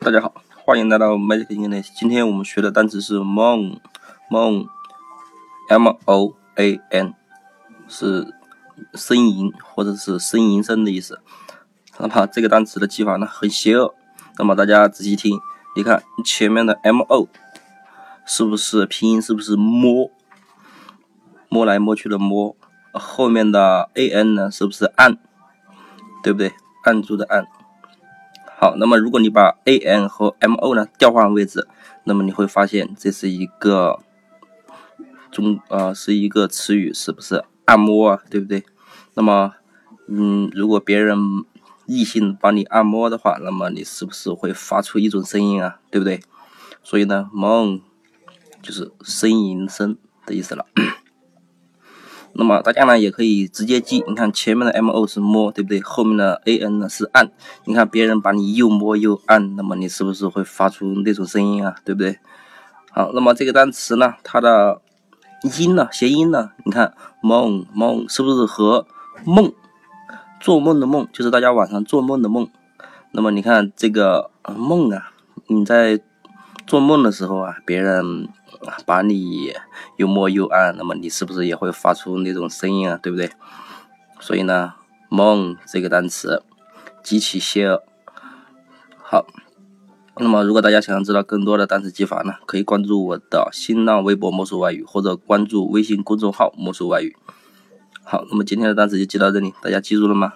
大家好，欢迎来到 Magic English。今天我们学的单词是 moan，moan，m o a n，是呻吟或者是呻吟声的意思。那么这个单词的记法呢很邪恶。那么大家仔细听，你看前面的 m o 是不是拼音？是不是摸？摸来摸去的摸。后面的 a n 呢？是不是按？对不对？按住的按。好，那么如果你把 a n 和 m o 呢调换位置，那么你会发现这是一个中呃是一个词语，是不是按摩啊？对不对？那么嗯，如果别人异性帮你按摩的话，那么你是不是会发出一种声音啊？对不对？所以呢，mon 就是呻吟声的意思了。那么大家呢也可以直接记，你看前面的 m o 是摸，对不对？后面的 a n 呢是按。你看别人把你又摸又按，那么你是不是会发出那种声音啊？对不对？好，那么这个单词呢，它的音呢，谐音呢，你看梦梦是不是和梦做梦的梦，就是大家晚上做梦的梦？那么你看这个梦啊，你在做梦的时候啊，别人。把你又摸又按，那么你是不是也会发出那种声音啊？对不对？所以呢，梦这个单词极其邪恶。好，那么如果大家想要知道更多的单词记法呢，可以关注我的新浪微博“魔术外语”或者关注微信公众号“魔术外语”。好，那么今天的单词就记到这里，大家记住了吗？